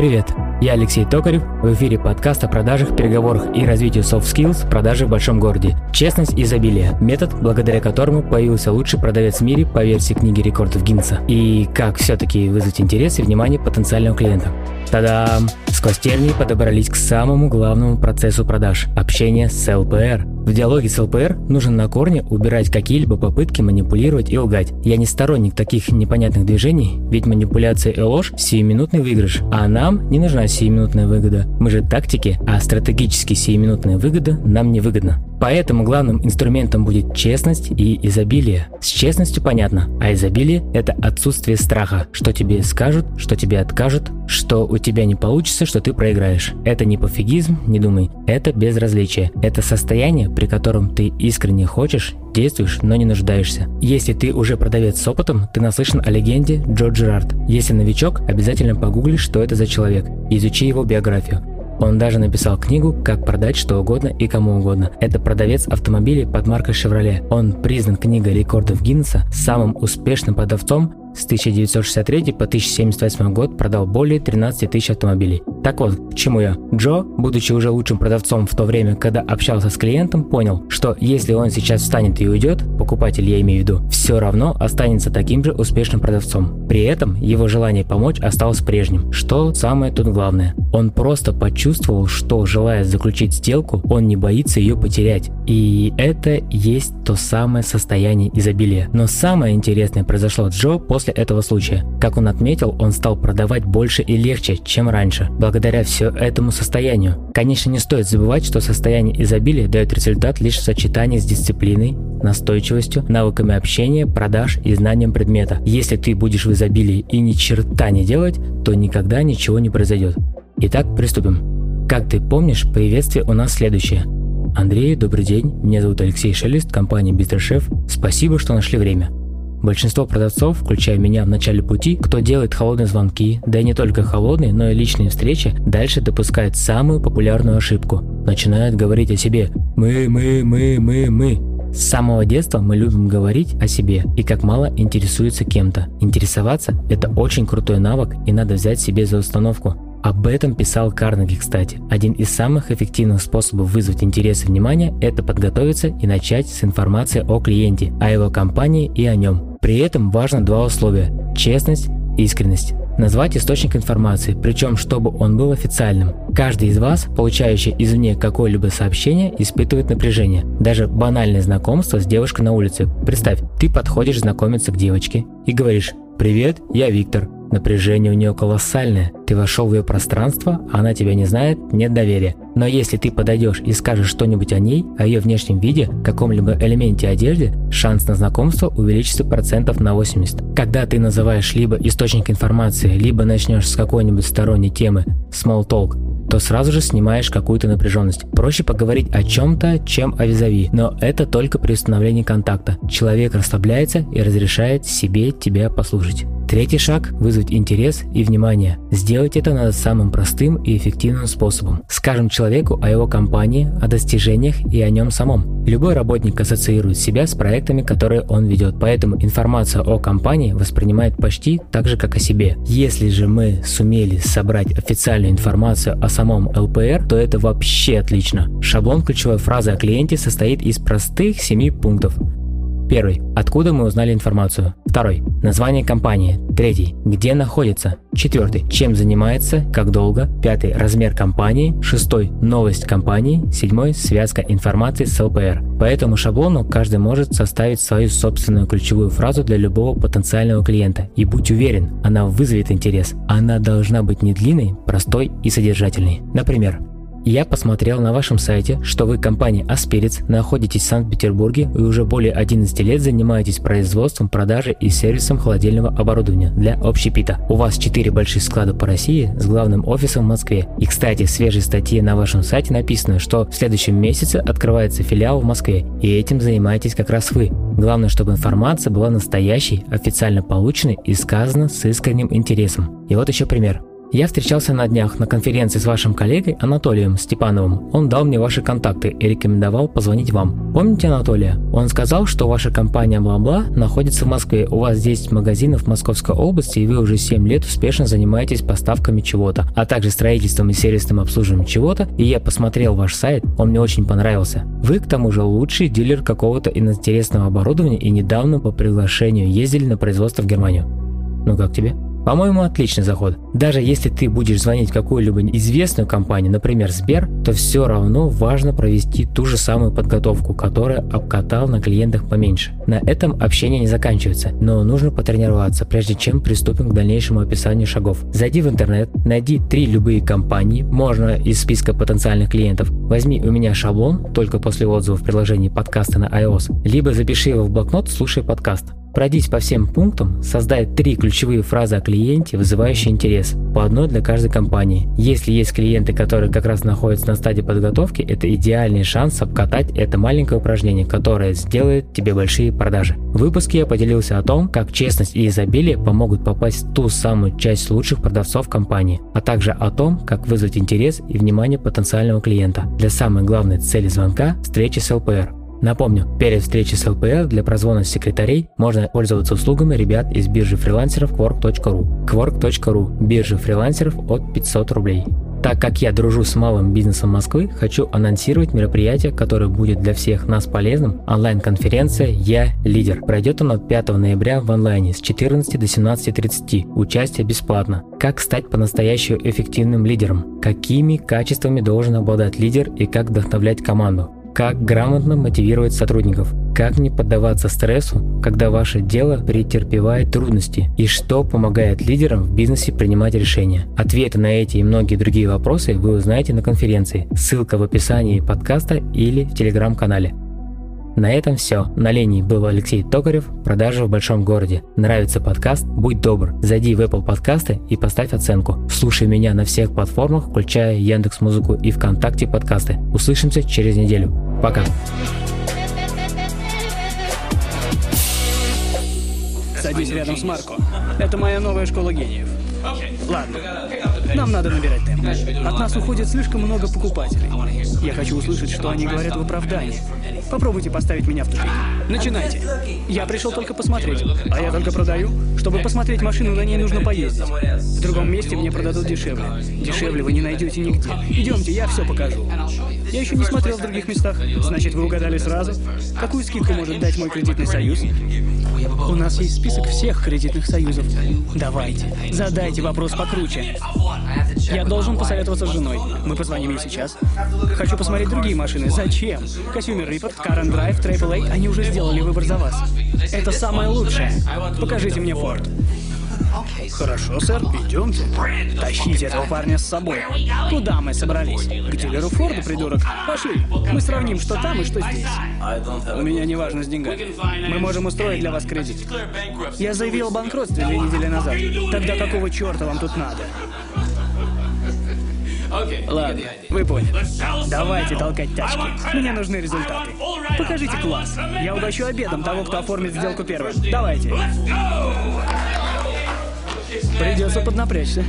Привет, я Алексей Токарев, в эфире подкаст о продажах, переговорах и развитии soft skills продажи в большом городе. Честность и изобилие – метод, благодаря которому появился лучший продавец в мире по версии книги рекордов Гиннесса. И как все-таки вызвать интерес и внимание потенциального клиента. Та-дам! Сквозь тернии подобрались к самому главному процессу продаж – общение с ЛПР. В диалоге с ЛПР нужно на корне убирать какие-либо попытки манипулировать и лгать. Я не сторонник таких непонятных движений, ведь манипуляция и ложь – сиюминутный выигрыш, а нам не нужна сиюминутная выгода. Мы же тактики, а стратегически сиюминутная выгода нам не выгодна. Поэтому главным инструментом будет честность и изобилие. С честностью понятно, а изобилие – это отсутствие страха, что тебе скажут, что тебе откажут, что у тебя не получится, что ты проиграешь. Это не пофигизм, не думай, это безразличие. Это состояние, при котором ты искренне хочешь, действуешь, но не нуждаешься. Если ты уже продавец с опытом, ты наслышан о легенде Джо Джерард. Если новичок, обязательно погугли, что это за человек, изучи его биографию. Он даже написал книгу «Как продать что угодно и кому угодно». Это продавец автомобилей под маркой Chevrolet. Он признан книгой рекордов Гиннесса самым успешным продавцом с 1963 по 1078 год продал более 13 тысяч автомобилей. Так вот, к чему я? Джо, будучи уже лучшим продавцом в то время, когда общался с клиентом, понял, что если он сейчас встанет и уйдет, покупатель я имею в виду, все равно останется таким же успешным продавцом. При этом его желание помочь осталось прежним. Что самое тут главное? Он просто почувствовал, что желая заключить сделку, он не боится ее потерять. И это есть то самое состояние изобилия. Но самое интересное произошло Джо после после этого случая. Как он отметил, он стал продавать больше и легче, чем раньше, благодаря все этому состоянию. Конечно, не стоит забывать, что состояние изобилия дает результат лишь в сочетании с дисциплиной, настойчивостью, навыками общения, продаж и знанием предмета. Если ты будешь в изобилии и ни черта не делать, то никогда ничего не произойдет. Итак, приступим. Как ты помнишь, приветствие у нас следующее. Андрей, добрый день. Меня зовут Алексей Шелест, компания Бистершеф. Спасибо, что нашли время. Большинство продавцов, включая меня в начале пути, кто делает холодные звонки, да и не только холодные, но и личные встречи, дальше допускают самую популярную ошибку. Начинают говорить о себе «мы, мы, мы, мы, мы». С самого детства мы любим говорить о себе и как мало интересуется кем-то. Интересоваться – это очень крутой навык и надо взять себе за установку. Об этом писал Карнеги, кстати. Один из самых эффективных способов вызвать интерес и внимание – это подготовиться и начать с информации о клиенте, о его компании и о нем. При этом важно два условия – честность и искренность. Назвать источник информации, причем чтобы он был официальным. Каждый из вас, получающий извне какое-либо сообщение, испытывает напряжение. Даже банальное знакомство с девушкой на улице. Представь, ты подходишь знакомиться к девочке и говоришь «Привет, я Виктор, Напряжение у нее колоссальное. Ты вошел в ее пространство, она тебя не знает, нет доверия. Но если ты подойдешь и скажешь что-нибудь о ней, о ее внешнем виде, каком-либо элементе одежды, шанс на знакомство увеличится процентов на 80. Когда ты называешь либо источник информации, либо начнешь с какой-нибудь сторонней темы, small talk, то сразу же снимаешь какую-то напряженность. Проще поговорить о чем-то, чем о визави, но это только при установлении контакта. Человек расслабляется и разрешает себе тебя послушать. Третий шаг – вызвать интерес и внимание. Сделать это надо самым простым и эффективным способом. Скажем человеку о его компании, о достижениях и о нем самом. Любой работник ассоциирует себя с проектами, которые он ведет, поэтому информацию о компании воспринимает почти так же, как о себе. Если же мы сумели собрать официальную информацию о самом ЛПР, то это вообще отлично. Шаблон ключевой фразы о клиенте состоит из простых 7 пунктов. Первый. Откуда мы узнали информацию? Второй. Название компании. Третий. Где находится? Четвертый. Чем занимается? Как долго? Пятый. Размер компании. Шестой. Новость компании. Седьмой. Связка информации с ЛПР. По этому шаблону каждый может составить свою собственную ключевую фразу для любого потенциального клиента. И будь уверен, она вызовет интерес. Она должна быть не длинной, простой и содержательной. Например, я посмотрел на вашем сайте, что вы компания Аспирец, находитесь в Санкт-Петербурге и уже более 11 лет занимаетесь производством, продажей и сервисом холодильного оборудования для общепита. У вас 4 больших склада по России с главным офисом в Москве. И, кстати, в свежей статье на вашем сайте написано, что в следующем месяце открывается филиал в Москве, и этим занимаетесь как раз вы. Главное, чтобы информация была настоящей, официально полученной и сказана с искренним интересом. И вот еще пример. Я встречался на днях на конференции с вашим коллегой Анатолием Степановым. Он дал мне ваши контакты и рекомендовал позвонить вам. Помните Анатолия? Он сказал, что ваша компания Бла-Бла находится в Москве. У вас 10 магазинов в Московской области, и вы уже 7 лет успешно занимаетесь поставками чего-то, а также строительством и сервисным обслуживанием чего-то. И я посмотрел ваш сайт, он мне очень понравился. Вы, к тому же, лучший дилер какого-то интересного оборудования и недавно по приглашению ездили на производство в Германию. Ну как тебе? По-моему, отличный заход. Даже если ты будешь звонить в какую-либо известную компанию, например, Сбер, то все равно важно провести ту же самую подготовку, которую обкатал на клиентах поменьше. На этом общение не заканчивается, но нужно потренироваться, прежде чем приступим к дальнейшему описанию шагов. Зайди в интернет, найди три любые компании, можно из списка потенциальных клиентов. Возьми у меня шаблон, только после отзыва в приложении подкаста на iOS, либо запиши его в блокнот, слушай подкаст. Пройдись по всем пунктам, создай три ключевые фразы о клиенте, вызывающие интерес, по одной для каждой компании. Если есть клиенты, которые как раз находятся на стадии подготовки, это идеальный шанс обкатать это маленькое упражнение, которое сделает тебе большие продажи. В выпуске я поделился о том, как честность и изобилие помогут попасть в ту самую часть лучших продавцов компании, а также о том, как вызвать интерес и внимание потенциального клиента для самой главной цели звонка – встречи с ЛПР. Напомню, перед встречей с ЛПР для прозвона секретарей можно пользоваться услугами ребят из биржи фрилансеров Quark.ru. Quark.ru – биржа фрилансеров от 500 рублей. Так как я дружу с малым бизнесом Москвы, хочу анонсировать мероприятие, которое будет для всех нас полезным. Онлайн-конференция «Я лидер». Пройдет она 5 ноября в онлайне с 14 до 17.30. Участие бесплатно. Как стать по-настоящему эффективным лидером? Какими качествами должен обладать лидер и как вдохновлять команду? Как грамотно мотивировать сотрудников? Как не поддаваться стрессу, когда ваше дело претерпевает трудности? И что помогает лидерам в бизнесе принимать решения? Ответы на эти и многие другие вопросы вы узнаете на конференции. Ссылка в описании подкаста или в телеграм-канале. На этом все. На линии был Алексей Токарев, продажи в большом городе. Нравится подкаст? Будь добр, зайди в Apple подкасты и поставь оценку. Слушай меня на всех платформах, включая Яндекс Музыку и ВКонтакте подкасты. Услышимся через неделю. Пока. Садись рядом с Марко. Это моя новая школа гениев. Ладно, нам надо набирать темп. От нас уходит слишком много покупателей. Я хочу услышать, что они говорят в оправдании. Попробуйте поставить меня в тупик. Начинайте. Я пришел только посмотреть, а я только продаю. Чтобы посмотреть машину, на ней нужно поездить. В другом месте мне продадут дешевле. Дешевле вы не найдете нигде. Идемте, я все покажу. Я еще не смотрел в других местах. Значит, вы угадали сразу? Какую скидку может дать мой кредитный союз? У нас есть список всех кредитных союзов. Давайте, задайте вопрос покруче. Я должен посоветоваться с женой. Мы позвоним ей сейчас. Хочу посмотреть другие машины. Зачем? Consumer Report, and Drive, AAA, они уже сделали выбор за вас. Это самое лучшее. Покажите мне Ford. Хорошо, сэр, идемте. Тащите этого парня с собой. Куда мы собрались? К дилеру Форда, придурок. Пошли. Мы сравним, что там и что здесь. У меня не важно с деньгами. Мы можем устроить для вас кредит. Я заявил о банкротстве две недели назад. Тогда какого черта вам тут надо? Ладно, вы поняли. Давайте толкать тачки. Мне нужны результаты. Покажите класс. Я угощу обедом того, кто оформит сделку первым. Давайте. Придется поднапрячься.